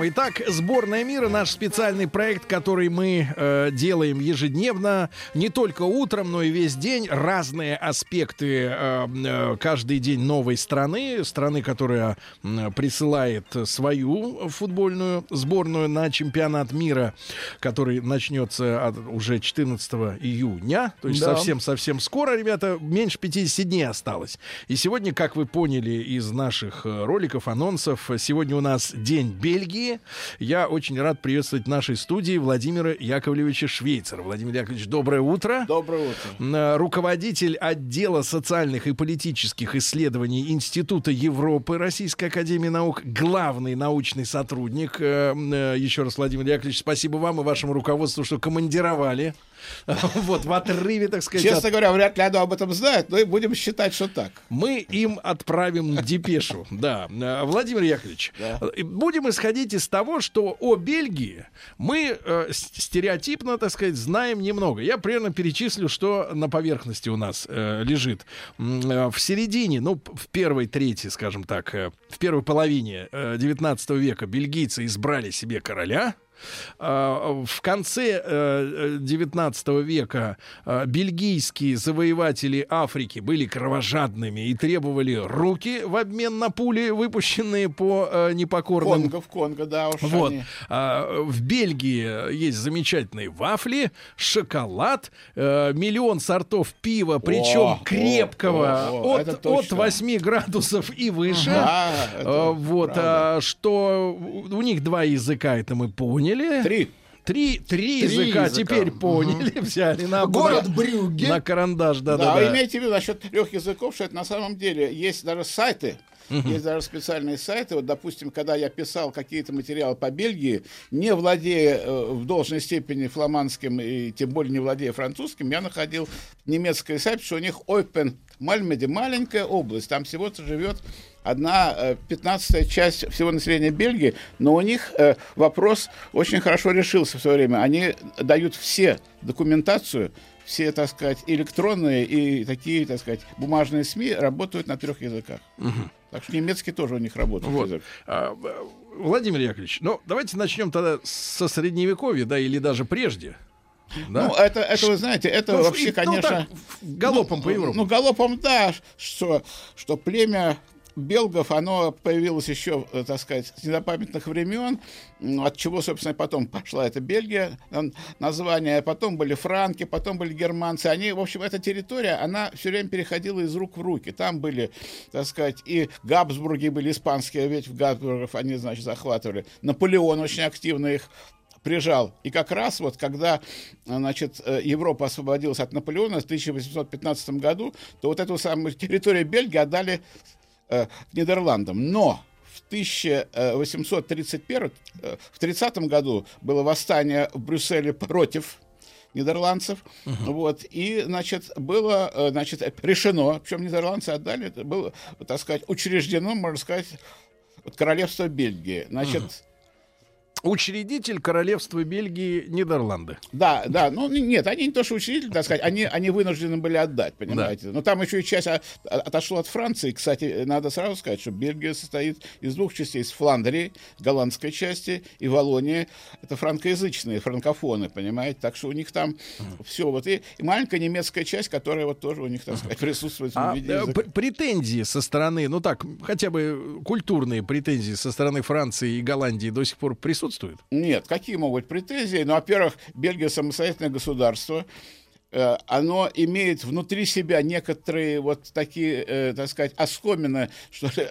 Мои, итак, сборная мира наш специальный проект, который мы э, делаем ежедневно, не только утром, но и весь день. Разные аспекты э, э, каждый день новой страны, страны, которая э, присылает свою футбольную сборную на чемпионат мира, который начнется от, уже 14 июня, то есть Да. совсем-совсем скоро, ребята, меньше 50 дней осталось. И сегодня, как вы поняли из наших э, роликов, анонсов, сегодня у нас день Бельгии. Я очень рад приветствовать в нашей студии Владимира Яковлевича Швейцера. Владимир Яковлевич, доброе утро. Доброе утро. М, Руководитель отдела социальных и политических исследований Института Европы Российской Академии Наук, главный научный сотрудник. Э, э, Еще раз, Владимир Яковлевич, спасибо вам и вашему руководству, что командировали. Вот, в отрыве, так сказать, от Честно говоря, вряд ли оно об этом знает, но и будем считать, что так. мы им отправим депешу. Да. Э, Владимир Яковлевич, Да. э, будем исходить из того, что о Бельгии мы э, стереотипно, так сказать, знаем немного. Я примерно перечислю, что на поверхности у нас э, лежит. Э, В середине, ну, в первой трети, скажем так, в первой половине э, 19 века бельгийцы избрали себе короля. А, В конце э, 19 века э, бельгийские завоеватели Африки были кровожадными и требовали руки в обмен на пули, выпущенные по э, непокорным Конго в Конго, да уж вот. они. А, в Бельгии есть замечательные вафли, шоколад, э, миллион сортов пива, причем о, крепкого, о, о, от, от точно. 8 градусов и выше. Да, А, вот, правда. что у них два языка, это мы поняли. Три. Три, три, Три языка, языка. теперь поняли, взяли на, Город Брюгге. на карандаш, да, Да, да, да. имейте в виду насчет трех языков, что это на самом деле есть даже сайты, Есть даже специальные сайты. Вот, допустим, когда я писал какие-то материалы по Бельгии, не владея э, в должной степени фламандским и тем более не владея французским, я находил немецкий сайт, что у них Open Мальмеде маленькая область, там всего-то живет одна э, пятнадцатая часть всего населения Бельгии, но у них э, вопрос очень хорошо решился в свое время. Они дают все документацию, все, так сказать, электронные и такие, так сказать, бумажные СМИ работают на трех языках. Так что немецкий тоже у них работает. Вот. язык. А, Владимир Яковлевич, ну давайте начнем тогда со средневековья, да, или даже прежде. Да? Ну, это, это, вы знаете, это Ну, вообще, и- ну, конечно... так, галопом по Европе. Ну, галопом, да, что, что племя белгов, оно появилось еще, э, так сказать, с незапамятных времен, от чего, собственно, потом пошла эта Бельгия, название, потом были франки, потом были германцы. Они, в общем, эта территория, она все время переходила из рук в руки. Там были, так сказать, и Габсбурги были испанские, ведь в Габсбургов они, значит, захватывали. Наполеон очень активно их прижал. И как раз вот когда значит, э, Европа освободилась от Наполеона в 1815 году, то вот эту самую территорию Бельгии отдали э, Нидерландам. Но в 1831, э, в 30 году было восстание в Брюсселе против нидерландцев, вот, и, значит, было, э, значит, решено, причем нидерландцы отдали, это было, так сказать, учреждено, можно сказать, королевство Бельгии. Значит, Учредитель королевства Бельгии Нидерланды. Да, да, ну нет, они не то, что учредители, так сказать, они, они вынуждены были отдать, понимаете. Но там еще и часть о- о- отошло от Франции. Кстати, надо сразу сказать, что Бельгия состоит из двух частей, из Фландрии, голландской части, и Волония, это франкоязычные, франкофоны, понимаете. Так что у них там все вот. И, и маленькая немецкая часть, которая вот тоже у них, так сказать, присутствует А в виде э, претензии со стороны, ну так, хотя бы культурные претензии со стороны Франции и Голландии до сих пор присутствуют? Нет, какие могут быть претензии? Ну, во-первых, Бельгия самостоятельное государство. Э, Оно имеет внутри себя некоторые вот такие, э, так сказать, оскомины, что ли,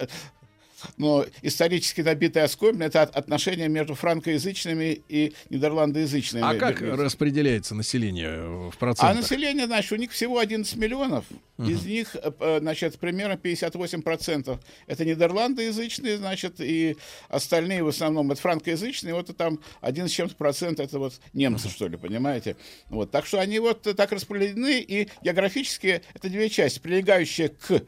но исторически набитая оскомина это отношения между франкоязычными и нидерландоязычными. А как распределяется население в процентах? А население, значит, у них всего 11 миллионов. Uh-huh. Из них, э, значит, примерно 58% это нидерландоязычные, значит, и остальные в основном это франкоязычные, вот там один с чем-то процент это вот немцы, uh-huh. что ли, понимаете? Вот, так что они вот так распределены, и географически это две части, прилегающие к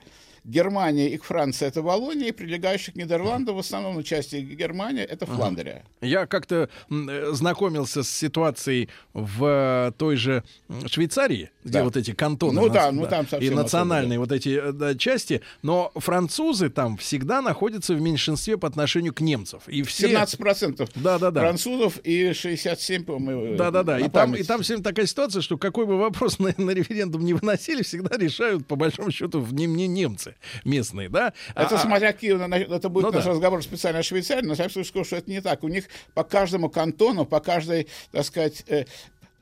Германия и к Франции это Волония, и прилегающих к Нидерландам в основном на части Германия это Фландрия. Я как-то э, знакомился с ситуацией в э, той же Швейцарии, где да. вот эти кантоны ну, да, ну, там и национальные особо, вот эти э, да, части, но французы там всегда находятся в меньшинстве по отношению к немцам. И все... 17% да, да, да. французов и 67, по-моему, Да, да, да. И там, и там всем такая ситуация, что какой бы вопрос на, на референдум не выносили, всегда решают, по большому счету, в не, не немцы местные, да? Это а, смотря какие, это будет ну, наш да. разговор специально о Швейцарии, но я скажу, что это не так. У них по каждому кантону, по каждой, так сказать, э,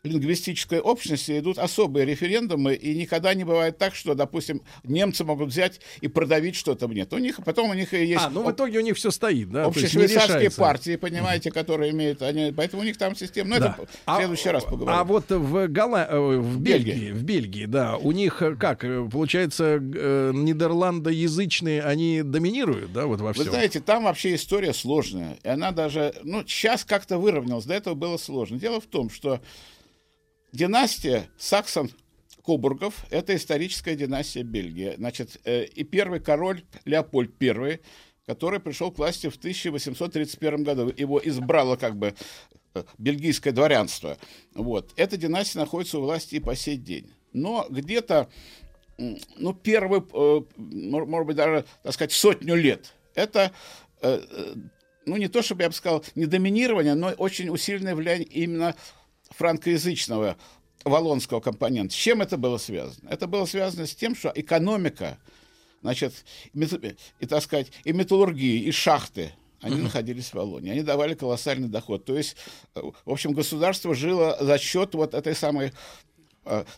лингвистической общности идут особые референдумы, и никогда не бывает так, что, допустим, немцы могут взять и продавить что-то мне. У них, потом у них есть... А, ну в итоге у них все стоит, да? Общешвейцарские партии, понимаете, которые имеют... Они, поэтому у них там система... Ну, да. это в следующий а, раз поговорим. А вот в, Гала... Э, в Бельгии, Бельгии, в Бельгии, да, у них э, как? Э, получается, нидерландоязычные, они доминируют, да, вот во всем? Вы знаете, там вообще история сложная. И она даже... Ну, сейчас как-то выровнялась. До этого было сложно. Дело в том, что Династия Саксон Кобургов – это историческая династия Бельгии. Значит, э, и первый король Леопольд I, который пришел к власти в 1831 году, его избрало как бы э, бельгийское дворянство. Вот. Эта династия находится у власти и по сей день. Но где-то, ну, первый, э, может быть, даже, так сказать, сотню лет, это ну, не то, чтобы я бы сказал, не доминирование, но очень усиленное влияние именно франкоязычного валонского компонента. С чем это было связано? Это было связано с тем, что экономика, значит, и, так сказать, и металлургии, и шахты, они uh-huh. находились в Валонии. Они давали колоссальный доход. То есть, э, в общем, государство жило за счет вот этой самой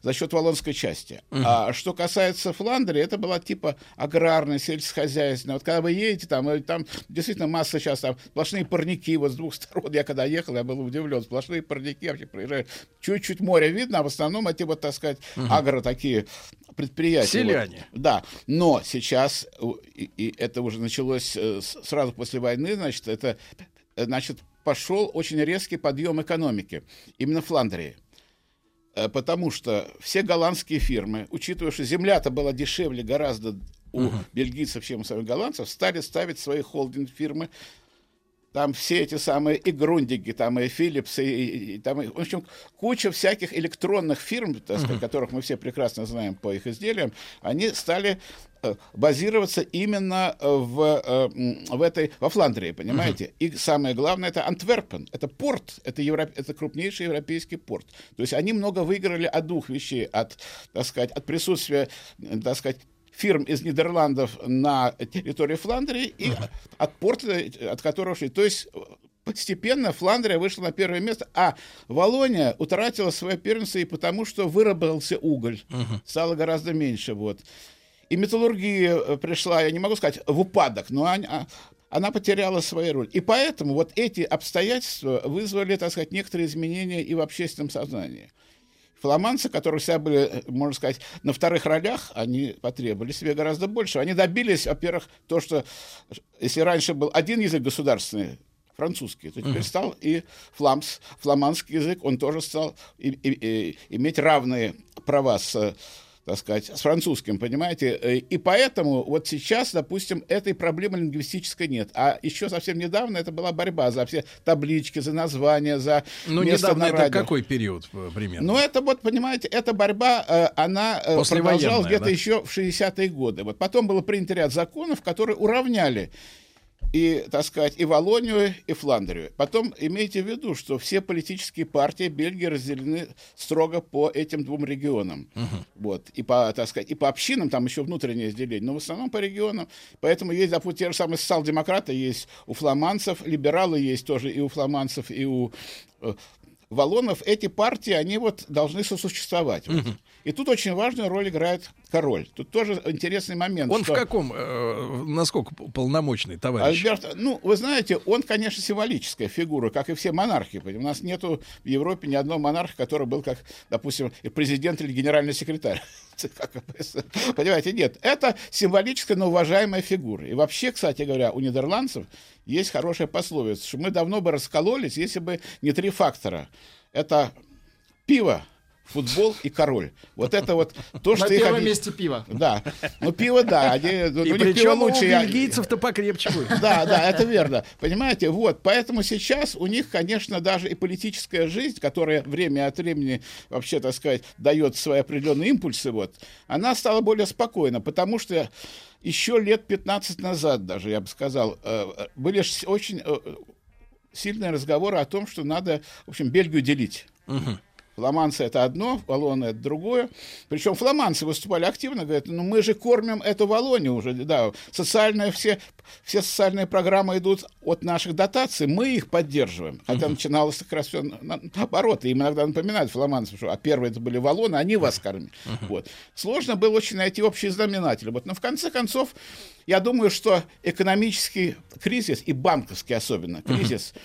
за счет Волонской части. Uh-huh. А что касается Фландрии, это была типа аграрная, сельскохозяйственная. Вот когда вы едете, там, э, там действительно масса сейчас, там сплошные парники вот с двух сторон. Я когда ехал, я был удивлен. Сплошные парники вообще проезжают. Чуть-чуть море видно, а в основном эти вот, так сказать, uh-huh. агро такие предприятия. Селяне. Вот. Да, но сейчас, и, и это уже началось э, сразу после войны, значит, это, значит, пошел очень резкий подъем экономики. Именно Фландрии. Э, потому что все голландские фирмы, учитывая, что земля-то была дешевле гораздо у uh-huh. бельгийцев, чем у самих голландцев, стали ставить свои холдинг-фирмы. Там все эти самые и Грундиги, там и Philips, и, и, там, и, в общем, куча всяких электронных фирм, так сказать, uh-huh. которых мы все прекрасно знаем по их изделиям, они стали Э, базироваться именно э, в, э, в этой, во Фландрии, понимаете? Uh-huh. И самое главное, это Антверпен, это порт, это, Европ, это крупнейший европейский порт. То есть они много выиграли от двух вещей, от, так сказать, от присутствия, так сказать, фирм из Нидерландов на территории Фландрии и uh-huh. от порта, от которого шли. То есть постепенно Фландрия вышла на первое место, а Волония утратила свое первенство и потому, что выработался уголь, uh-huh. стало гораздо меньше. Вот. И металлургия э, пришла, я не могу сказать, в упадок, но она, она потеряла свою роль. И поэтому вот эти обстоятельства вызвали, так сказать, некоторые изменения и в общественном сознании. Фламанцы, которые всегда были, э, можно сказать, на вторых ролях, они потребовали себе гораздо больше. Они добились, во-первых, то, что если раньше был один язык государственный, французский, то теперь uh-huh. стал и фламс, фламандский язык, он тоже стал и, и, и, иметь равные права с так сказать, с французским, понимаете? Э, и поэтому вот сейчас, допустим, этой проблемы лингвистической нет. А еще совсем недавно это была борьба за все таблички, за названия, за Ну, недавно это какой период э, примерно? Ну, это вот, понимаете, эта борьба, э, она продолжалась где-то да? еще в 60-е годы. Вот потом было принято ряд законов, которые уравняли и, так сказать, и Волонию, и Фландрию. Потом имейте в виду, что все политические партии Бельгии разделены строго по этим двум регионам. Uh-huh. Вот. И по, так сказать, и по общинам, там еще внутреннее разделение, но в основном по регионам. Поэтому есть, допустим, те же самые социал-демократы есть у фламандцев, либералы есть тоже и у фламандцев, и у э, Валонов, эти партии, они вот должны сосуществовать. Вот. И тут очень важную роль играет король. Тут тоже интересный момент. Он что в каком, э, насколько полномочный товарищ? Альберт, ну, вы знаете, он, конечно, символическая фигура, как и все монархи. У нас нету в Европе ни одного монарха, который был, как, допустим, президент или генеральный секретарь. Понимаете, нет. Это символическая, но уважаемая фигура. И вообще, кстати говоря, у нидерландцев есть хорошая пословица, что мы давно бы раскололись, если бы не три фактора. Это пиво, футбол и король. Вот это вот то, что На их первом месте пиво. Да. Ну, пиво, да. Они, ну, И у них пиво причем у лучше. я- бельгийцев-то покрепче будет. да, да, это верно. Понимаете, вот, поэтому сейчас у них, конечно, даже и политическая жизнь, которая время от времени, вообще, так сказать, дает свои определенные импульсы, вот, она стала более спокойна, потому что еще лет 15 назад даже, я бы сказал, э, э, были очень э, сильные разговоры о том, что надо, в общем, Бельгию делить. Фламандцы это одно, валоны это другое. Причем фламандцы выступали активно, говорят, ну мы же кормим эту Валонию уже, да, социальные все, все социальные программы идут от наших дотаций, мы их поддерживаем. Хотя начиналось как раз все наоборот, и им иногда напоминают фламандцам, что а первые это были валоны, они вас кормят. Вот. Сложно было очень найти общий знаменатель. Вот. Но в конце концов, я думаю, что экономический кризис и банковский особенно кризис, э,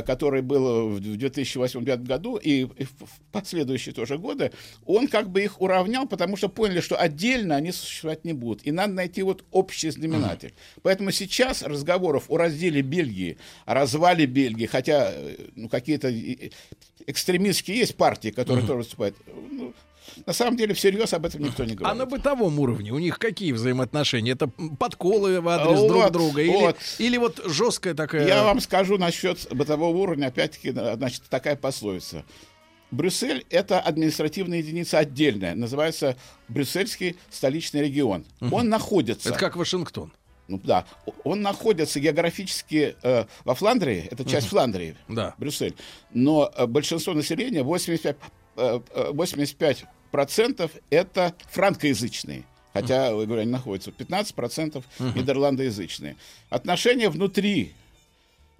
который был в 2008-2009 году и в последующие тоже годы, он как бы их уравнял, потому что поняли, что отдельно они существовать не будут. И надо найти вот общий знаменатель. Поэтому сейчас разговоров о разделе Бельгии, о развале Бельгии, хотя э, ну, какие-то э, экстремистские есть партии, которые тоже выступают, на самом деле всерьез об этом никто не А говорит. на бытовом уровне у них какие взаимоотношения? Это подколы в адрес друг Вот, друга? Или, вот. или вот жесткая такая... Я вам скажу насчет бытового уровня, опять-таки, да, значит, такая пословица. Брюссель – это административная единица отдельная, называется Брюссельский столичный регион. Он находится... Это как Вашингтон. Ну, да, он находится географически э, во Фландрии, это часть Фландрии, Да. Брюссель, но э, большинство населения, 85, э, э, 85% это франкоязычные. Хотя, вы говорю, они находятся 15% нидерландоязычные. Отношения внутри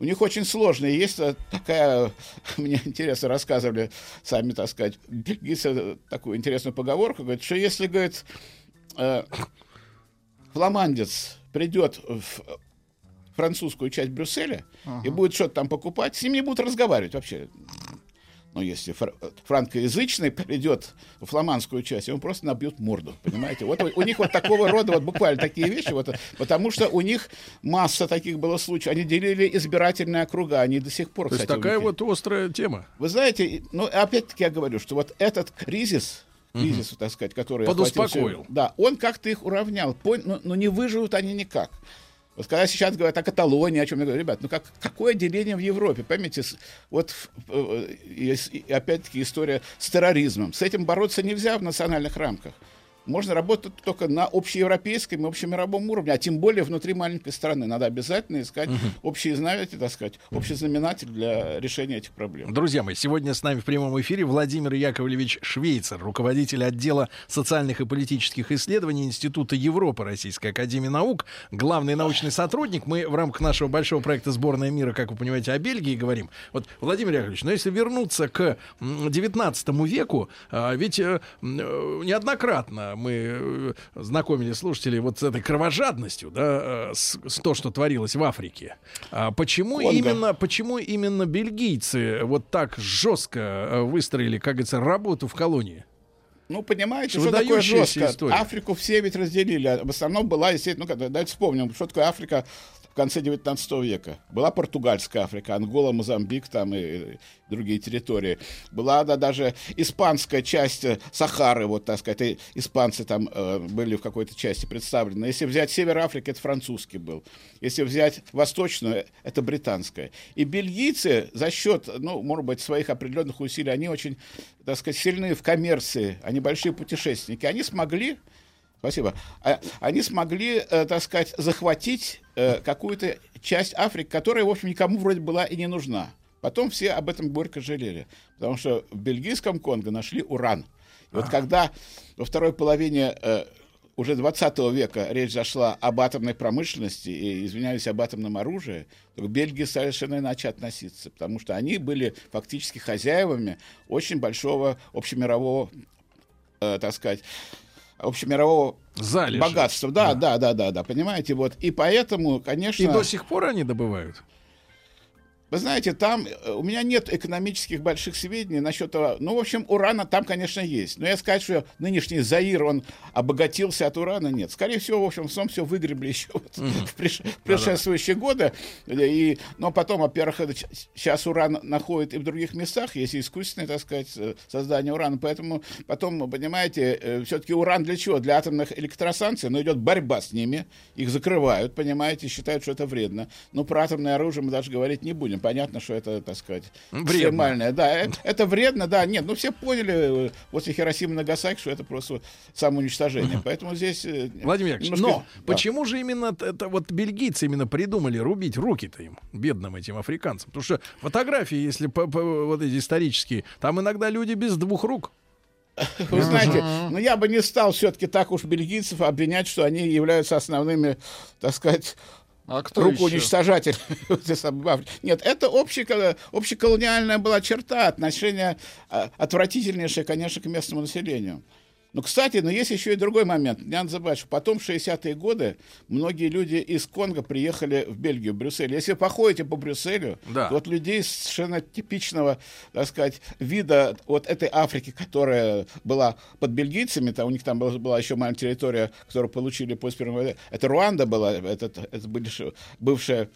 у них очень сложные. Есть э, такая, мне интересно рассказывали сами, так сказать, бельгийцы э, такую интересную поговорку, говорят, что если, говорит, э, фламандец придет в французскую часть Брюсселя и будет что-то там покупать, с ним не будут разговаривать вообще. Но если фр- франкоязычный придет в фламандскую часть, ему просто набьют морду, понимаете? Вот у, у них вот такого рода, вот буквально такие вещи, вот, потому что у них масса таких было случаев. Они делили избирательные округа, они до сих пор, То есть кстати, такая у них вот острая тема. вы знаете, ну, опять-таки я говорю, что вот этот кризис, кризис, так сказать, который... Подуспокоил. всё- Да, он как-то их уравнял. Пон- но, но не выживут они никак. Вот когда сейчас говорят о Каталонии, о чем я говорю, ребят, ну как, какое деление в Европе? Поймите, с- вот э, и опять-таки история с терроризмом. С этим бороться нельзя в национальных рамках. Можно работать только на общеевропейском и общемировом уровне, а тем более внутри маленькой страны. Надо обязательно искать общие знаменатели, так сказать, общий знаменатель для решения этих проблем. Друзья мои, сегодня с нами в прямом эфире Владимир Яковлевич Швейцер, руководитель отдела социальных и политических исследований Института Европы Российской Академии Наук, главный научный сотрудник. Мы в рамках нашего большого проекта «Сборная мира», как вы понимаете, о Бельгии говорим. Вот, Владимир Яковлевич, но если вернуться к м, 19 веку, а, ведь э, э, неоднократно мы э, знакомили слушателей вот с этой кровожадностью, да, э, с, с то, что творилось в Африке. А почему Конго. именно почему именно бельгийцы вот так жестко э, выстроили, как говорится, работу в колонии? Ну, понимаете, что такое Выдающаяся жестко? история. Африку все ведь разделили. а В основном была, естественно, ну, давайте вспомним, что такое Африка в конце 19 века. Была португальская Африка, Ангола, Мозамбик там и, другие территории. Была да, даже испанская часть э, Сахары, вот так сказать, и испанцы там э, были в какой-то части представлены. Если взять север Африки, это французский был. Если взять восточную, это британская. И бельгийцы за счет, ну, может быть, своих определенных усилий, они очень, так сказать, сильны в коммерции, они большие путешественники. Они смогли Спасибо. А- Они смогли, э, так сказать, захватить э, какую-то часть Африки, которая, в общем, никому вроде была и не нужна. Потом все об этом горько жалели, потому что в бельгийском Конго нашли уран. И вот когда во второй половине э, уже 20 века речь зашла об атомной промышленности и, извиняюсь, об атомном оружии, то к Бельгии совершенно иначе относиться, потому что они были фактически хозяевами очень большого общемирового, э, так сказать, общемирового Залежи. богатства. Да, да, да, да, да, понимаете, вот. И поэтому, конечно... И до сих пор они добывают? Вы знаете, там э, у меня нет экономических больших сведений насчет того. Ну, в общем, урана там, конечно, есть. Но я сказать, что нынешний Заир, он обогатился от урана, нет. Скорее всего, в общем, в все выгребли еще вот mm-hmm. в, преш... предшествующие годы. И, но потом, во-первых, сейчас уран находит и в других местах, есть искусственное, так сказать, э, создание урана. Поэтому потом, понимаете, э, все-таки уран для чего? Для атомных электростанций, но идет борьба с ними, их закрывают, понимаете, считают, что это вредно. Но про атомное оружие мы даже говорить не будем понятно, что это, так сказать, вредно. экстремальное. Да, это, это вредно, да, нет, ну все поняли э, после Хиросимы Нагасаки, что это просто самоуничтожение. Поэтому здесь... Э, Владимир Яковлевич, немножко... но да. почему же именно это вот бельгийцы именно придумали рубить руки-то им, бедным этим африканцам? Потому что фотографии, если по, по, вот эти исторические, там иногда люди без двух рук. Вы знаете, ну я бы не стал все-таки так уж бельгийцев обвинять, что они являются основными, так сказать, а кто рукоуничтожатель. Нет, это общеколониальная была черта отношения а, отвратительнейшее, конечно, к местному населению. Но, кстати, но есть еще и другой момент. Не надо забывать, что потом, в 60-е годы, многие люди из Конго приехали в Бельгию, в Брюссель. Если вы походите по Брюсселю, да. то вот людей совершенно типичного, так сказать, вида вот этой Африки, которая была под бельгийцами, там, у них там была, была еще маленькая территория, которую получили после Первой войны. Это Руанда была, это, это бывшая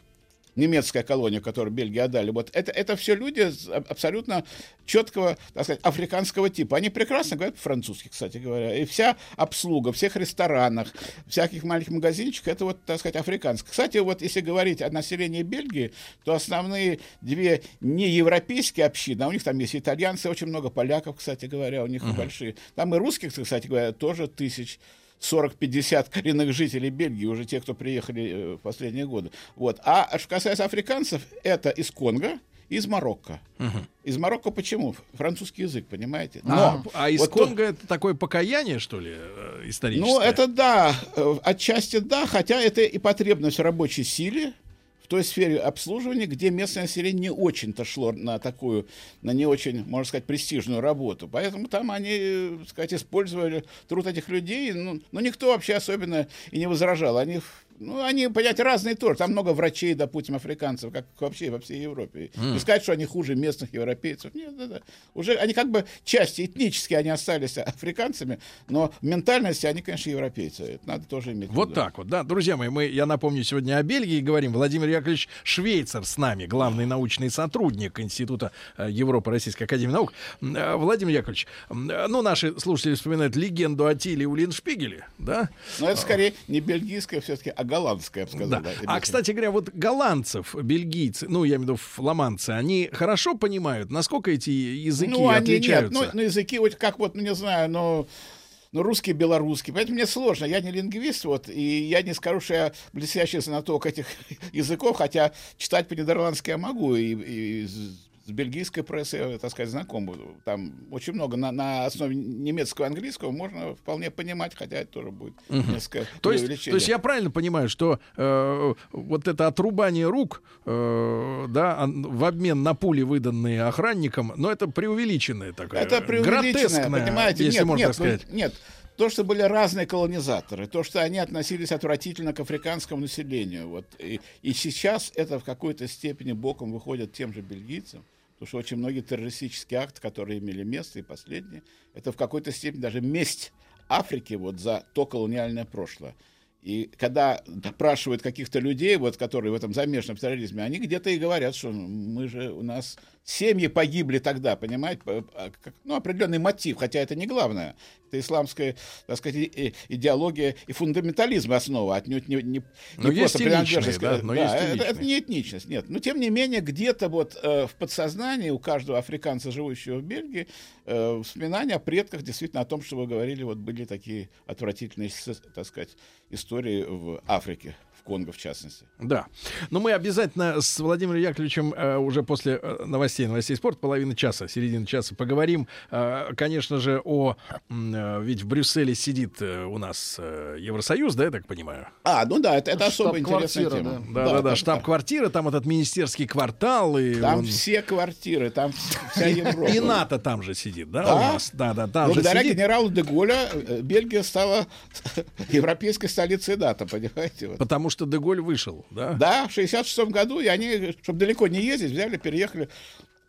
немецкая колония, которую Бельгии отдали, вот это, это все люди абсолютно четкого, так сказать, африканского типа. Они прекрасно говорят по-французски, кстати говоря. И вся обслуга, всех ресторанах, всяких маленьких магазинчиков, это вот, так сказать, африканское. Кстати, вот если говорить о населении Бельгии, то основные две неевропейские общины, а у них там есть итальянцы, очень много поляков, кстати говоря, у них uh-huh. большие. Там и русских, кстати говоря, тоже тысяч 40-50 коренных жителей Бельгии, уже те, кто приехали э, в последние годы. Вот. А что касается африканцев, это из Конго, из Марокко. Угу. Из Марокко почему? Французский язык, понимаете? Но, а, а из вот Конго то... это такое покаяние, что ли, э, историческое? Ну, это да, э, отчасти да, хотя это и потребность в рабочей силе, в той сфере обслуживания, где местное население не очень-то шло на такую, на не очень, можно сказать, престижную работу. Поэтому там они, так сказать, использовали труд этих людей, ну, но никто вообще особенно и не возражал. Они ну, они, понятие, разные тоже. Там много врачей, допустим, африканцев, как вообще во всей Европе. Mm. И сказать, что они хуже местных европейцев. Нет, да, да. Уже они как бы части этнически они остались африканцами, но в ментальности они, конечно, европейцы. Это надо тоже иметь Вот так вот, да. Друзья мои, мы, я напомню, сегодня о Бельгии говорим. Владимир Яковлевич Швейцер с нами, главный научный сотрудник Института э, Европы Российской Академии Наук. Э, Владимир Яковлевич, э, ну, наши слушатели вспоминают легенду о Тиле Улиншпигеле, да? Но это скорее не бельгийская все-таки, а голландская, я бы сказал. Да. Да, а, кстати говоря, вот голландцев, бельгийцы, ну, я имею в виду фламандцы, они хорошо понимают, насколько эти языки ну, они отличаются? Нет, ну, ну, языки, вот как вот, ну, не знаю, но... Ну, русский, белорусский. Поэтому мне сложно. Я не лингвист, вот, и я не скажу, что я блестящий знаток этих языков, хотя читать по-нидерландски я могу, и, и с бельгийской прессой, так сказать, знаком. Там очень много на, на основе немецкого и английского можно вполне понимать, хотя это тоже будет угу. несколько то есть, то есть я правильно понимаю, что э, вот это отрубание рук, э, да, в обмен на пули, выданные охранникам, но это преувеличенное такое, это преувеличенное, понимаете? если нет, можно нет, сказать. Ну, нет, то, что были разные колонизаторы, то, что они относились отвратительно к африканскому населению. Вот, и, и сейчас это в какой-то степени боком выходит тем же бельгийцам. Потому что очень многие террористические акты, которые имели место, и последние, это в какой-то степени даже месть Африки вот за то колониальное прошлое. И когда допрашивают каких-то людей, вот, которые в этом замешаны в терроризме, они где-то и говорят, что мы же, у нас семьи погибли тогда, понимаете, а, ну, определенный мотив, хотя это не главное. Это исламская, так сказать, идеология и фундаментализм основа, отнюдь не, не, но не просто принадлежность. Да, но да, есть это, это не этничность, нет. Но, тем не менее, где-то вот э, в подсознании у каждого африканца, живущего в Бельгии, э, вспоминания о предках, действительно, о том, что вы говорили, вот были такие отвратительные, так сказать, истории в Африке Конго в частности. Да. Но мы обязательно с Владимиром Яковлевичем э, уже после э, новостей, новостей спорта, половины часа, середины часа поговорим, э, конечно же, о... Э, ведь в Брюсселе сидит э, у нас э, Евросоюз, да, я так понимаю? А, ну да, это, это особо интересная тема. Да, да, да, да штаб-квартира, там этот министерский квартал. И там он... все квартиры, там вся Европа. И НАТО там же сидит, да, Да? у нас? Да, да, там Благодаря же сидит. генералу де Голля э, Бельгия стала европейской столицей НАТО, понимаете? Потому что Деголь вышел, да? Да, в 66 году, и они, чтобы далеко не ездить, взяли, переехали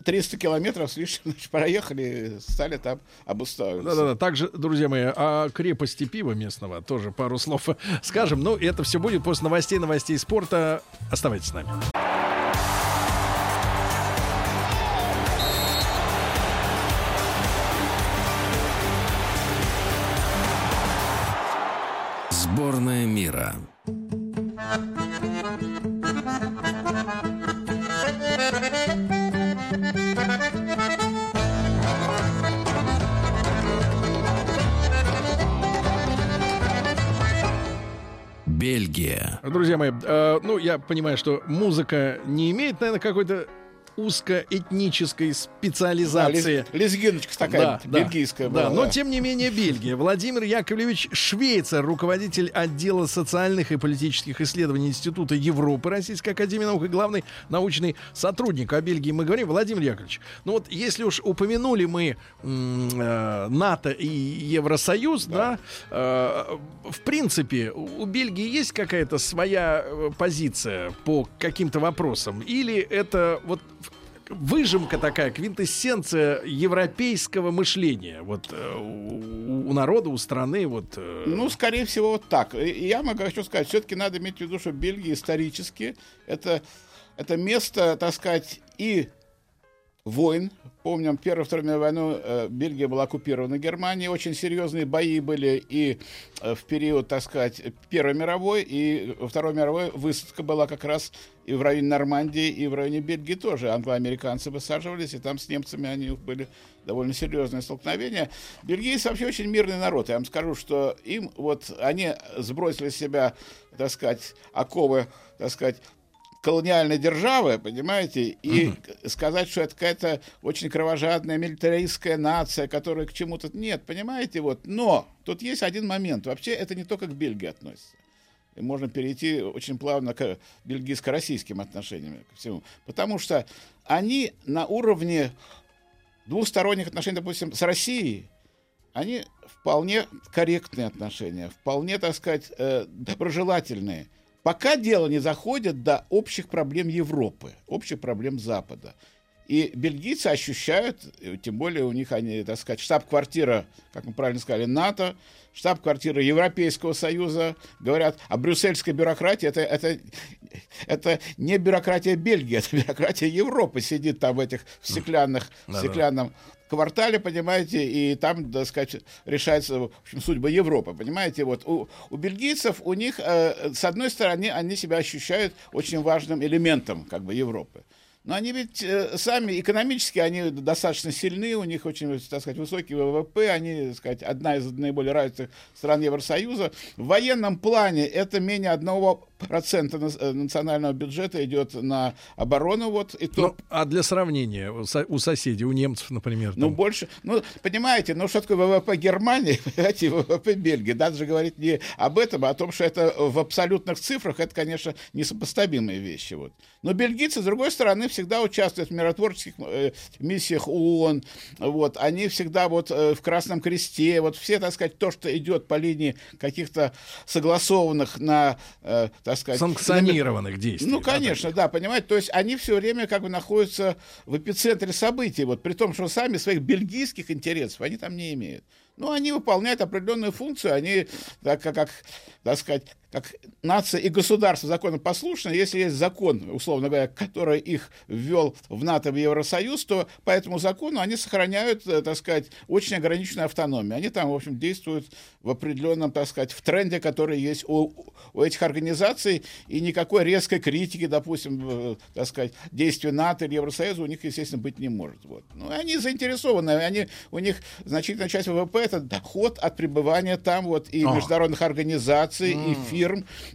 300 километров с лишним, значит, проехали, стали там обустраиваться. Да-да-да. Также, друзья мои, о крепости пива местного тоже пару слов скажем. Ну, это все будет после новостей, новостей спорта. Оставайтесь с нами. Друзья мои, э, ну, я понимаю, что музыка не имеет, наверное, какой-то узкоэтнической специализации. лез- лезгиночка такая бельгийская да, была. но тем не менее Бельгия. Владимир Яковлевич Швейцар, руководитель отдела социальных и политических исследований Института Европы Российской Академии Наук и главный научный сотрудник. О Бельгии мы говорим. Владимир Яковлевич, ну вот если уж упомянули мы э, НАТО и Евросоюз, да, э, в принципе, у у Бельгии есть какая-то своя э, позиция по каким-то вопросам? Или это вот выжимка такая, квинтэссенция европейского мышления вот э, у, у народа, у страны, вот. э, Ну, скорее всего, вот так. Я могу хочу сказать, все-таки надо иметь в виду, что Бельгия исторически это, это место, так сказать, и войн. Помним, Первую Вторую мировую войну э, Бельгия была оккупирована Германией. Очень серьезные бои были и э, в период, так сказать, Первой мировой, и Второй мировой высадка была как раз и в районе Нормандии, и в районе Бельгии тоже. Англоамериканцы высаживались, и там с немцами они были довольно серьезные столкновения. Бельгийцы вообще очень мирный народ. Я вам скажу, что им вот они сбросили с себя, так сказать, оковы, так сказать, колониальной державы, понимаете, и к- сказать, что это какая-то очень кровожадная милитаристская нация, которая к чему-то... Нет, понимаете, вот. Но тут есть один момент. Вообще это не только к Бельгии относится. И можно перейти очень плавно к бельгийско-российским отношениям ко всему. Потому что они на уровне двусторонних отношений, допустим, с Россией, они вполне корректные отношения, вполне, так сказать, э, доброжелательные. Пока дело не заходит до общих проблем Европы, общих проблем Запада. И бельгийцы ощущают, э, тем более у них они, так сказать, штаб-квартира, как мы правильно сказали, НАТО, штаб-квартира Европейского Союза, говорят, а брюссельская бюрократия это, это, это не бюрократия Бельгии, это бюрократия Европы сидит там в этих в стеклянных, в стеклянном квартале, понимаете, и там, так сказать, решается, в общем, судьба Европы, понимаете, вот у, у бельгийцев, у них, э, с одной стороны, они себя ощущают очень важным элементом, как бы, Европы. Но они ведь э, сами экономически, они достаточно сильны, у них очень, так сказать, высокий ВВП, они, так сказать, одна из наиболее развитых стран Евросоюза. В военном плане это менее одного процента э, национального бюджета идет на оборону, вот, и то Ну, а для сравнения, у со- у соседей, у немцев, например, ну, там, больше, ну, понимаете, ну, что такое ВВП Германии, понимаете, ВВП Бельгии. Надо же говорить не об этом, а о том, что это в абсолютных цифрах, это, конечно, несопоставимые вещи. Вот. Но бельгийцы, с другой стороны, всегда участвуют в миротворческих э, миссиях ООН, вот, они всегда вот э, в Красном Кресте, вот все, так сказать, то, что идет по линии каких-то согласованных на, э, так сказать... санкционированных действий. Ну, да, конечно, да, понимаете, то есть они все время как бы находятся в эпицентре событий, вот при том, что сами своих бельгийских интересов они там не имеют. Ну, они выполняют определенную функцию, они, так как, так сказать, как нация и государство законопослушны, если есть закон, условно говоря, который их ввел в НАТО, в Евросоюз, то по этому закону они сохраняют, э, так сказать, очень ограниченную автономию. Они там, в общем, действуют в определенном, так сказать, в тренде, который есть у, у этих организаций, и никакой резкой критики, допустим, так сказать, действий НАТО или Евросоюза у них, естественно, быть не может. Вот. Ну, они заинтересованы, они, у них значительная часть ВВП – это доход от пребывания там, вот, и А. международных организаций, и фирм,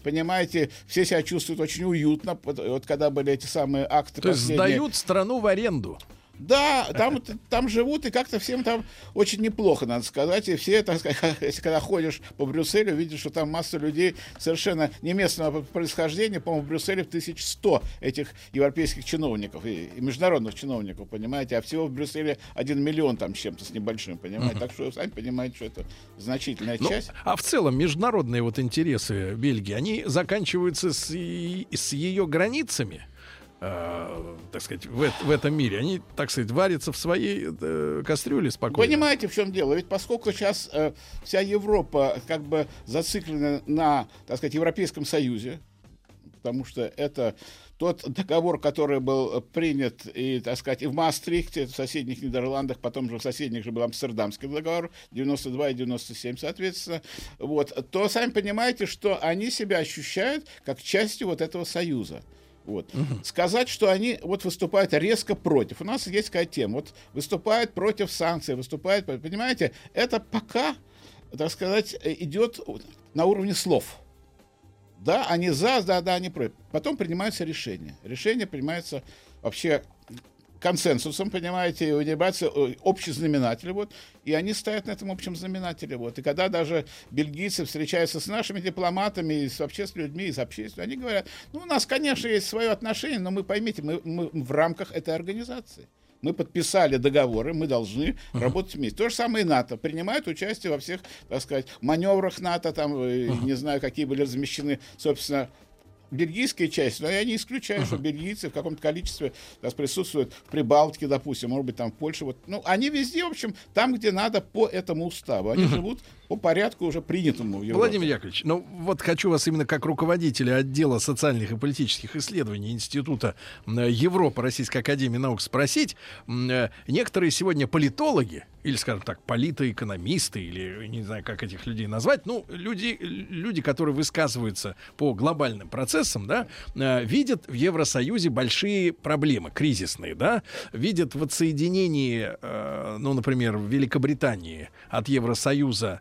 понимаете, все себя чувствуют очень уютно, вот когда были эти самые акты То есть сдают страну в аренду. Да, там, там живут, и как-то всем там очень неплохо, надо сказать. И все, так сказать, если когда ходишь по Брюсселю, видишь, что там масса людей совершенно не местного происхождения. По-моему, в Брюсселе в 1100 этих европейских чиновников и, и международных чиновников, понимаете. А всего в Брюсселе один миллион там с чем-то, с небольшим, понимаете. Так что сами понимаете, что это значительная ну, часть. А в целом международные вот интересы Бельгии, они заканчиваются с, с ее границами? Э, так сказать, в, в этом мире. Они, так сказать, варятся в своей э, кастрюле спокойно. Понимаете, в чем дело? Ведь поскольку сейчас э, вся Европа как бы зациклена на, так сказать, Европейском Союзе, потому что это тот договор, который был принят и, так сказать, и в Маастрихте, в соседних Нидерландах, потом же в соседних же был Амстердамский договор, 92 и 97, соответственно, вот, то сами понимаете, что они себя ощущают как частью вот этого союза. Вот. Угу. Сказать, что они вот выступают резко против. У нас есть такая тема. Вот выступают против санкций, выступают, понимаете, это пока, так сказать, идет на уровне слов. Да, они за, да, да, они против. Потом принимаются решения. Решения принимаются вообще консенсусом, понимаете, выделяется э, общий знаменатель, вот, и они стоят на этом общем знаменателе, вот. И когда даже бельгийцы встречаются с нашими дипломатами, и с, вообще с людьми, и с общественностью, они говорят, ну, у нас, конечно, есть свое отношение, но мы, поймите, мы, мы в рамках этой организации. Мы подписали договоры, мы должны uh-huh. работать вместе. То же самое и НАТО. Принимает участие во всех, так сказать, маневрах НАТО, там, uh-huh. не знаю, какие были размещены, собственно, бельгийская часть, но я не исключаю, uh-huh. что бельгийцы в каком-то количестве нас присутствуют в Прибалтике, допустим, может быть, там в Польше. Вот. Ну, они везде, в общем, там, где надо по этому уставу. Они uh-huh. живут по порядку уже принятому в Европе. Владимир Яковлевич, ну вот хочу вас именно как руководителя отдела социальных и политических исследований Института Европы Российской Академии Наук спросить. Э, некоторые сегодня политологи, или, скажем так, политоэкономисты, или не знаю, как этих людей назвать, ну, люди, люди которые высказываются по глобальным процессам, да, э, видят в Евросоюзе большие проблемы, кризисные, да, видят в отсоединении, э, ну, например, в Великобритании от Евросоюза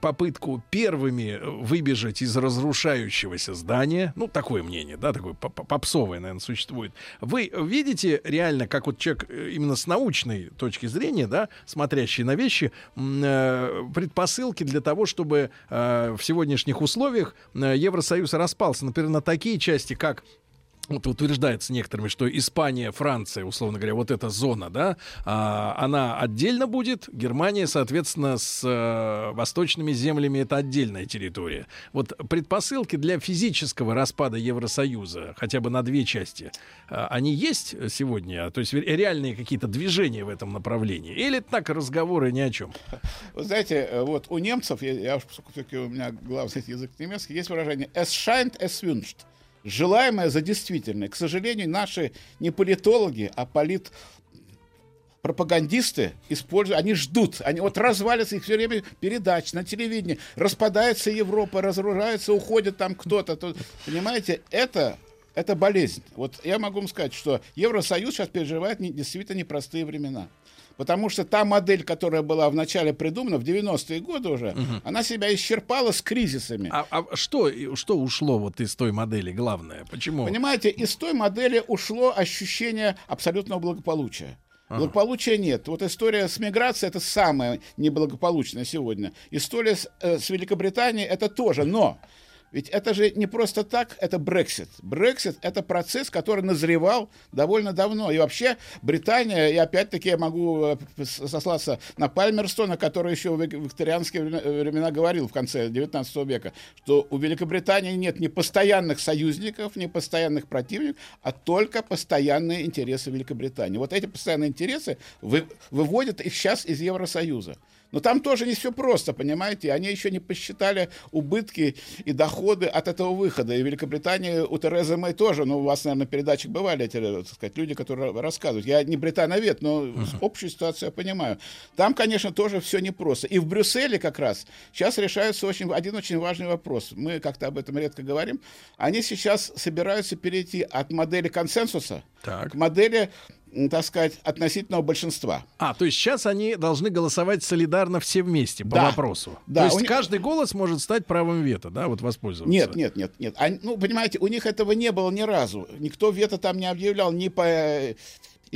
попытку первыми выбежать из разрушающегося здания, ну, такое мнение, да, такое попсовое, наверное, существует. Вы видите реально, как вот человек э, именно с научной точки зрения, да, смотрящий на вещи, предпосылки для того, чтобы в сегодняшних условиях Евросоюз распался, например, на такие части, как вот утверждается некоторыми, что Испания, Франция, условно говоря, вот эта зона, да, а, она отдельно будет, Германия, соответственно, с а, восточными землями это отдельная территория. Вот предпосылки для физического распада Евросоюза, хотя бы на две части, а, они есть сегодня? То есть реальные какие-то движения в этом направлении? Или так разговоры ни о чем? Вы знаете, э, вот у немцев, я, я все-таки у меня главный язык немецкий, есть выражение «es scheint, es wünscht» желаемое за действительное. К сожалению, наши не политологи, а полит пропагандисты используют, они ждут, они вот развалятся их все время передач на телевидении, распадается Европа, разоружается, уходит там кто-то, то, понимаете, это это болезнь. Вот я могу вам сказать, что Евросоюз сейчас переживает действительно непростые времена. Потому что та модель, которая была вначале придумана, в 90-е годы уже, угу. она себя исчерпала с кризисами. А, а что, что ушло вот из той модели главное? Почему? Понимаете, из той модели ушло ощущение абсолютного благополучия. Ага. Благополучия нет. Вот история с миграцией это самая неблагополучная сегодня. История с, э, с Великобританией это тоже. Но ведь это же не просто так, это Брексит. Брексит — это процесс, который назревал довольно давно. И вообще Британия, и опять-таки я могу э, сослаться на Пальмерстона, который еще в викторианские времена говорил в конце XIX века, что у Великобритании нет ни постоянных союзников, ни постоянных противников, а только постоянные интересы Великобритании. Вот эти постоянные интересы вы, выводят их сейчас из Евросоюза. Но там тоже не все просто, понимаете? Они еще не посчитали убытки и доходы от этого выхода. И в Великобритании у Терезы Мэй тоже, ну, у вас, наверное, на передачах бывали эти, так сказать, люди, которые рассказывают. Я не британовед, но uh-huh. общую ситуацию я понимаю. Там, конечно, тоже все непросто. И в Брюсселе как раз сейчас решается очень, один очень важный вопрос. Мы как-то об этом редко говорим. Они сейчас собираются перейти от модели консенсуса Так. к модели так сказать, относительного большинства. А, то есть сейчас они должны голосовать солидарно все вместе по Да. вопросу. Да, то есть них- каждый голос может стать правом вето, да, вот воспользоваться. Нет, нет, нет, нет. Они- ну, понимаете, у них этого не было ни разу. Никто вето там не объявлял ни по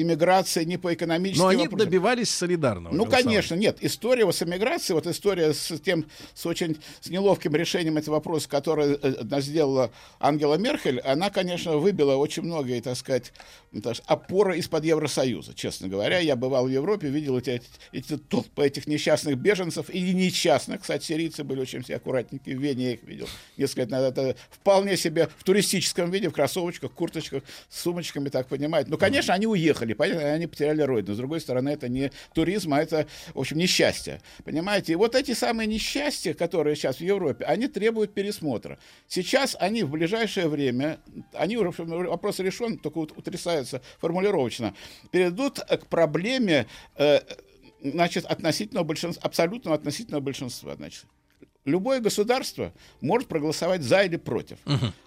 иммиграции, ни по экономическим Но они вопросам. добивались солидарного. Ну, конечно, нет. История вот с эмиграцией, вот история с тем, с очень с неловким решением этого вопроса, который э, сделала Ангела Меркель, она, конечно, выбила очень многие, так сказать, опоры из-под Евросоюза, честно говоря. Я бывал в Европе, видел эти, эти толпы этих несчастных беженцев, и несчастных, кстати, сирийцы были очень все аккуратненькие, в Вене я их видел несколько лет назад. Это вполне себе в туристическом виде, в кроссовочках, курточках, с сумочками, так понимаете. Ну, конечно, они уехали, понятно, они потеряли родину. С другой стороны, это не туризм, а это, в общем, несчастье. Понимаете? И вот эти самые несчастья, которые сейчас в Европе, они требуют пересмотра. Сейчас они в ближайшее время, они уже, вопрос решен, только вот утрясаются формулировочно, перейдут к проблеме, э, значит, относительного большинства, абсолютного относительного большинства, значит. Любое государство может проголосовать за или против.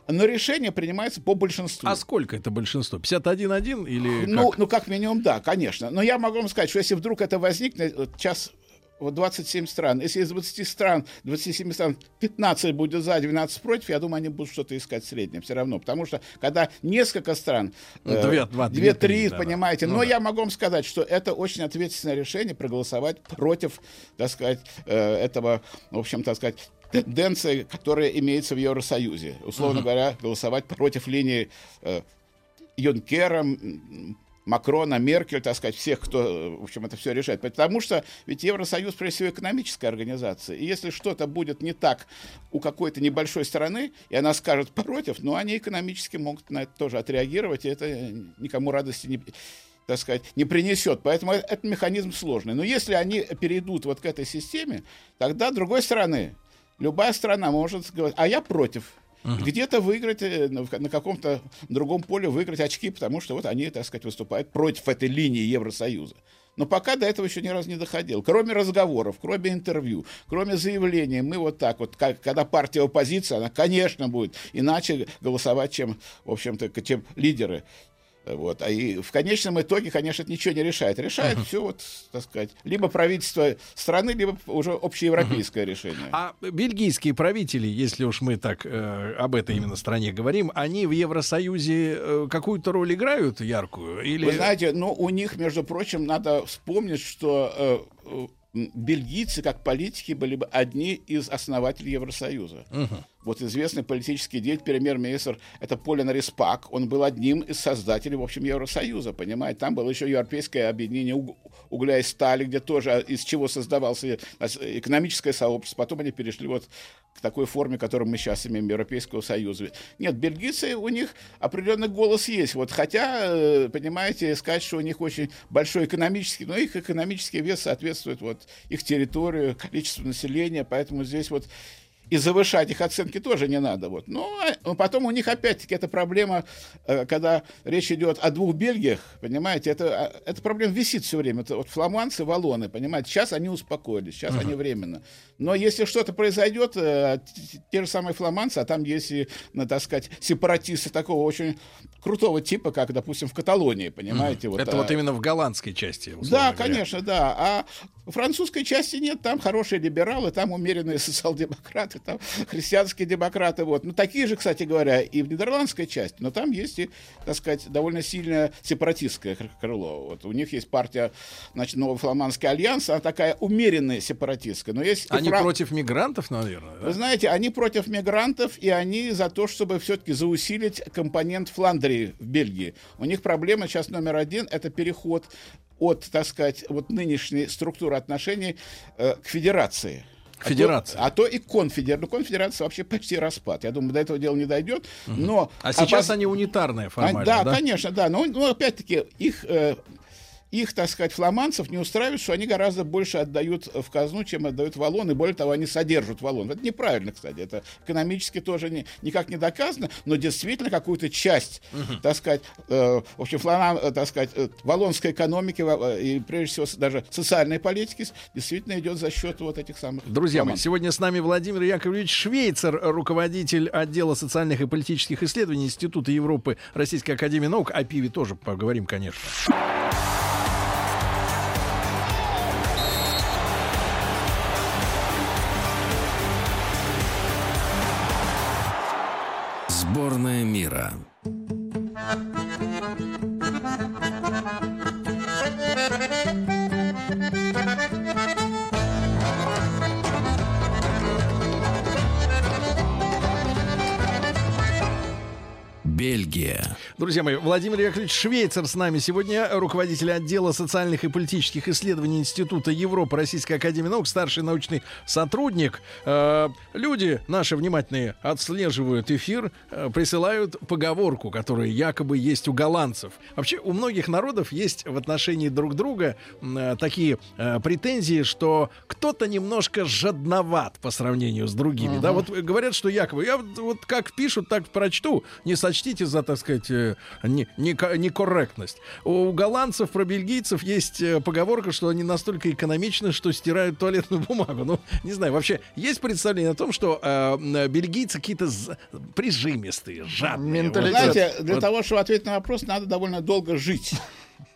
Но решение принимается по большинству. А сколько это большинство? 51-1 или Ну, как? ну, как минимум, да, конечно. Но я могу вам сказать, что если вдруг это возникнет, вот сейчас вот 27 стран, если из 20 стран, 27 стран 15 будет за, 12 против, я думаю, они будут что-то искать среднее все равно. Потому что, когда несколько стран, Ну, э, да, понимаете, да. но Ну, я могу вам сказать, что это очень ответственное решение проголосовать против, так сказать, э, этого, в общем, так сказать, тенденции, которая имеется в Евросоюзе. Условно говоря, голосовать против линии э, Юнкера, Макрона, Меркель, так сказать, всех, кто, э, в общем, это все решает. Потому что ведь Евросоюз, прежде всего, экономическая организация. И если что-то будет не так у какой-то небольшой страны, и она скажет против, ну, они экономически могут на это тоже отреагировать, и это никому радости не так сказать, не принесет. Поэтому э- этот механизм сложный. Но если они перейдут вот к этой системе, тогда, с другой стороны, любая страна может говорить, а я против. Где-то выиграть, э, на каком-то другом поле выиграть очки, потому что вот они, так сказать, выступают против этой линии Евросоюза. Но пока до этого еще ни разу не доходил. Кроме разговоров, кроме интервью, кроме заявлений, мы вот так вот, как, когда партия оппозиция, она, конечно, будет иначе голосовать, чем, в общем-то, чем лидеры. Вот. А и в конечном итоге, конечно, это ничего не решает. Решает все, вот, так сказать, либо правительство страны, либо уже общеевропейское решение. А бельгийские правители, если уж мы так э, об этой именно стране говорим, они в Евросоюзе э, какую-то роль играют яркую? Или... Вы знаете, ну, у них, между прочим, надо вспомнить, что э, бельгийцы, как политики, были бы одни из основателей Евросоюза. Вот известный политический деятель, премьер-министр, это Полин Респак, он был одним из создателей, в общем, Евросоюза, понимаете? Там было еще Европейское объединение уг- угля и стали, где тоже из чего создавался э, экономическое сообщество. Потом они перешли вот к такой форме, которую мы сейчас имеем, Европейского Союза. Нет, бельгийцы, у них определенный голос есть. Вот, хотя, э, понимаете, сказать, что у них очень большой экономический, но их экономический вес соответствует вот их территорию, количеству населения, поэтому здесь вот и завышать их оценки тоже не надо. Вот. Но а, потом у них опять-таки эта проблема, э, когда речь идет о двух Бельгиях, понимаете, это, а, эта проблема висит все время. Это вот фламандцы, валоны, понимаете, сейчас они успокоились, сейчас они временно. Но если что-то произойдет, э, те же самые фламандцы, а там есть и, ну, так сказать, сепаратисты такого очень крутого типа, как, допустим, в Каталонии, понимаете. Вот, это а, вот именно в голландской части. да, говоря. конечно, да. А в французской части нет, там хорошие либералы, там умеренные социал-демократы, там христианские демократы. Вот. Ну, такие же, кстати говоря, и в нидерландской части, но там есть и, так сказать, довольно сильное сепаратистское кр- крыло. Вот. У них есть партия, значит, Новый Фламандский альянс, она такая умеренная сепаратистская. Но есть Они фра- против мигрантов, наверное, да? вы знаете, они против мигрантов, и они за то, чтобы все-таки заусилить компонент Фландрии в Бельгии. У них проблема сейчас номер один – это переход от, так сказать, вот нынешней структуры отношений э, к федерации. К федерации. А то, а то и конфедерация. Ну, конфедерация вообще почти распад. Я думаю, до этого дела не дойдет. Но А сейчас обоз- они унитарные а, формально, да, да? конечно, да. Но, но опять-таки их, э, их, так сказать, фламандцев не устраивает, что они гораздо больше отдают в казну, чем отдают валон, и более того, они содержат валон. Это неправильно, кстати, это экономически тоже не, никак не доказано, но действительно какую-то часть, угу. так сказать, э, в общем, фламан, э, так сказать, э, валонской экономики э, и, прежде всего, даже социальной политики действительно идет за счет вот этих самых Друзья мои, сегодня с нами Владимир Яковлевич Швейцер, руководитель отдела социальных и политических исследований Института Европы Российской Академии Наук. О пиве тоже поговорим, конечно. Друзья мои, Владимир Яковлевич Швейцер с нами сегодня, руководитель отдела социальных и политических исследований Института Европы Российской Академии Наук, старший научный сотрудник. Э, люди наши внимательные отслеживают эфир, э, присылают поговорку, которая якобы есть у голландцев. Вообще у многих народов есть в отношении друг друга э, такие э, претензии, что кто-то немножко жадноват по сравнению с другими. Uh-huh. Да, вот говорят, что якобы я вот как пишут, так прочту. Не сочтите за, так сказать, э, некорректность. У голландцев про бельгийцев есть э, поговорка, что они настолько экономичны, что стирают туалетную бумагу. Ну, не знаю, вообще есть представление о том, что э, бельгийцы какие-то прижимистые, жадные. Менталитет. Знаете, для вот. того, чтобы ответить на вопрос, надо довольно долго жить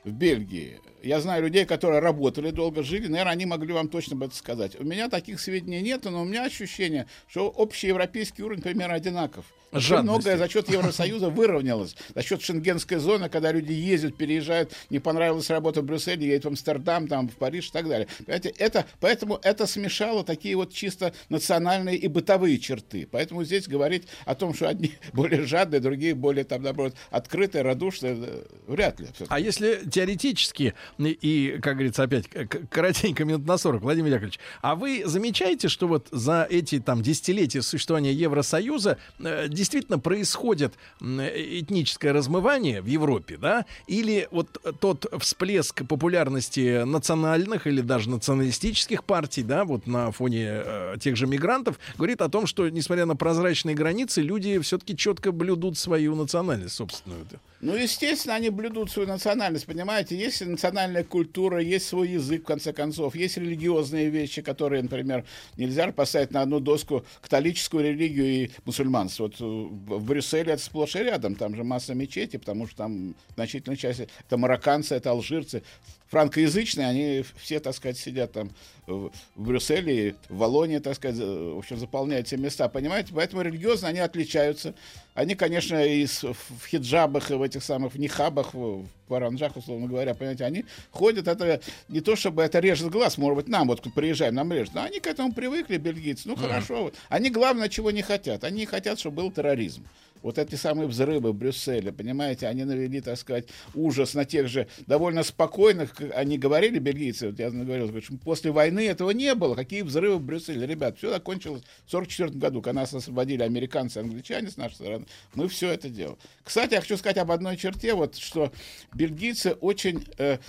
в Бельгии. Я знаю людей, которые работали долго, жили, наверное, они могли вам точно об этом сказать. У меня таких сведений нет, но у меня ощущение, что общий европейский уровень примерно одинаков. Многое за счет Евросоюза выровнялось. За счет шенгенской зоны, когда люди ездят, переезжают, не понравилась работа в Брюсселе, едут в Амстердам, там, в Париж и так далее. Понимаете, это, поэтому это смешало такие вот чисто национальные и бытовые черты. Поэтому здесь говорить о том, что одни более жадные, другие более, там, наоборот, открытые, радушные, э, вряд ли. А если теоретически, и, как говорится, опять, коротенько минут на 40, Владимир Яковлевич, а вы замечаете, что вот за эти там десятилетия существования Евросоюза э, действительно происходит этническое размывание в Европе, да, или вот тот всплеск популярности национальных или даже националистических партий, да, вот на фоне э, тех же мигрантов, говорит о том, что, несмотря на прозрачные границы, люди все-таки четко блюдут свою национальность собственную. Ну, естественно, они блюдут свою национальность, понимаете? Есть национальная культура, есть свой язык, в конце концов, есть религиозные вещи, которые, например, нельзя поставить на одну доску католическую религию и мусульманство. Вот в Брюсселе это сплошь и рядом, там же масса мечетей, потому что там значительная часть это марокканцы, это алжирцы, франкоязычные, они все, так сказать, сидят там в Брюсселе, в Волонии, так сказать, в общем, заполняют все места, понимаете? Поэтому религиозно они отличаются. Они, конечно, и в хиджабах, и в этих самых в нихабах, в паранджах, условно говоря, понимаете, они ходят, это не то, чтобы это режет глаз, может быть, нам вот приезжаем, нам режет, но они к этому привыкли, бельгийцы, ну, uh-huh. хорошо. Они, главное, чего не хотят? Они хотят, чтобы был терроризм вот эти самые взрывы в Брюсселе, понимаете, они навели, так сказать, ужас на тех же довольно спокойных, они говорили, бельгийцы, вот я говорил, что после войны этого не было, какие взрывы в Брюсселе, ребят, все закончилось в 44 году, когда нас освободили американцы, англичане с нашей стороны, мы все это делали. Кстати, я хочу сказать об одной черте, вот, что бельгийцы очень э,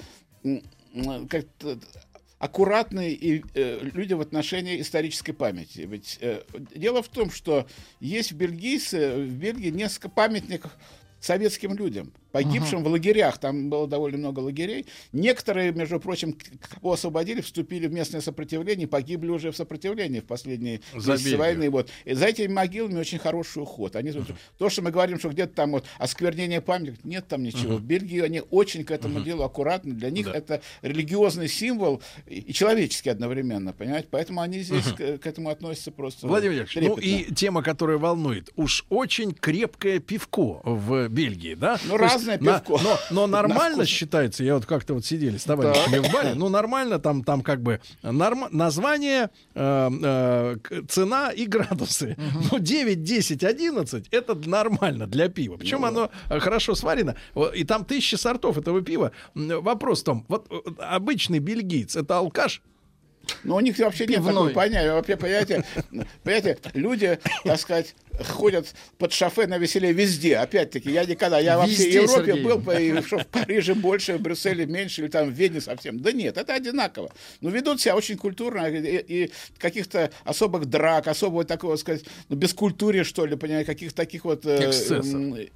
как аккуратные и, э, люди в отношении исторической памяти. Ведь э, дело в том, что есть в Бельгийце, в Бельгии несколько памятников советским людям погибшим ага. в лагерях. Там было довольно много лагерей. Некоторые, между прочим, кого освободили, вступили в местное сопротивление, погибли уже в сопротивлении в последние месяцы войны. Вот. И за этими могилами очень хороший уход. Они, ага. То, что мы говорим, что где-то там вот осквернение памятников, нет там ничего. Ага. В Бельгии они очень к этому ага. делу аккуратны. Для них да. это религиозный символ и человеческий одновременно, понимаете? Поэтому они здесь ага. к, к этому относятся просто Владимир Ильич, ну и тема, которая волнует. Уж очень крепкое пивко в Бельгии, да? Ну, раз разное пивко. но, но нормально считается, я вот как-то вот сидели с товарищами в баре, ну нормально там, там как бы норм, название, э, э, цена и градусы. Угу. Ну 9, 10, 11 это нормально для пива. Причем ну, оно хорошо сварено. И там тысячи сортов этого пива. Вопрос в том, вот э, обычный бельгиец это алкаш? Ну, у них вообще Пивной. нет такой понятия. Вообще, понимаете, понимаете, люди, так сказать, ходят под шофе на веселе везде. Опять-таки, я никогда, я во всей Везде, Европе Сергей. был, и что в Париже больше, в Брюсселе меньше, или там в Вене совсем. Да нет, это одинаково. Но ведут себя очень культурно, и, и каких-то особых драк, особого такого, сказать, ну, бескультуре, что ли, понимаете, каких-то таких вот э,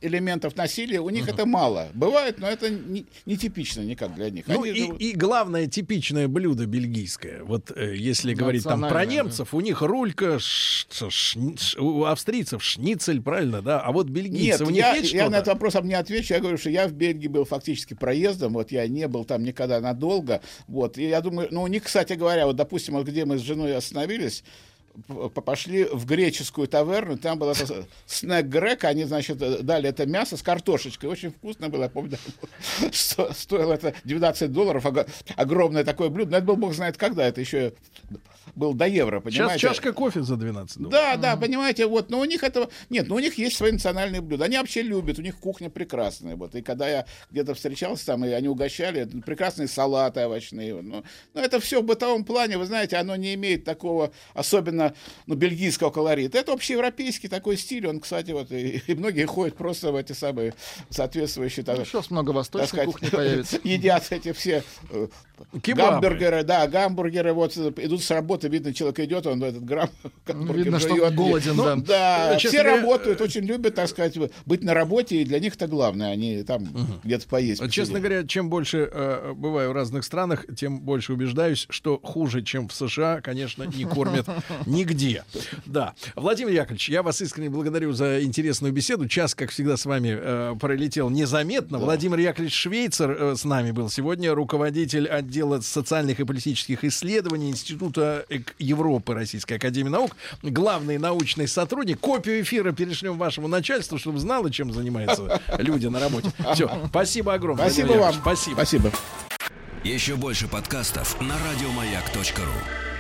элементов насилия, у них это мало. Бывает, но это не, не типично никак для них. Ну Они и, живут- и главное типичное блюдо бельгийское. Вот э, если говорить там про Национальное, да. немцев, у них рулька, ш- ш- ш- у австрийцев шницель, правильно, да? А вот бельгийцы, Нет, у них я, есть я на этот вопрос не отвечу. Я говорю, что я в Бельгии был фактически проездом. Вот я не был там никогда надолго. Вот. И я думаю, ну, у них, кстати говоря, вот, допустим, вот где мы с женой остановились, пошли в греческую таверну, там был это снэк грек, они, значит, дали это мясо с картошечкой, очень вкусно было, я помню, сто- стоило это 12 долларов, огромное такое блюдо, но это был бог знает когда, это еще был до евро, Сейчас понимаете? чашка кофе за 12 долларов. Да, да, понимаете, вот, но у них этого нет, но у них есть свои национальные блюда. Они вообще любят, у них кухня прекрасная. Вот, и когда я где-то встречался там, и они угощали, прекрасные салаты овощные. Ну, но это все в бытовом плане, вы знаете, оно не имеет такого особенно ну, бельгийского колорита. Это общеевропейский такой стиль. Он, кстати, вот и, и многие ходят просто в эти самые соответствующие так, Ну, Сейчас много восточной сказать, кухни появится. едят эти все э, Кебабы. гамбургеры, да, гамбургеры, вот э, идут с работы, видно, человек идет, он этот грамм гамбургер видно, что жует. голоден, Ну, да. да, Честно все говоря, работают, очень любят, так сказать, быть на работе, и для них это главное, они там где-то поесть. Честно посидеть. говоря, чем больше э, бываю в разных странах, тем больше убеждаюсь, что хуже, чем в США, конечно, не кормят нигде. Да. Владимир Яковлевич, я вас искренне благодарю за интересную беседу. Час, как всегда, с вами э, пролетел незаметно. Владимир Яковлевич Швейцер э, с нами был сегодня, руководитель отдела социальных и политических исследований Института Европы Российской Академии Наук, главный научный сотрудник. Копию эфира перешлем вашему начальству, чтобы знало, чем занимаются люди на работе. Все, спасибо огромное. Спасибо вам. Спасибо. Спасибо. Еще больше подкастов на радиомаяк.ру.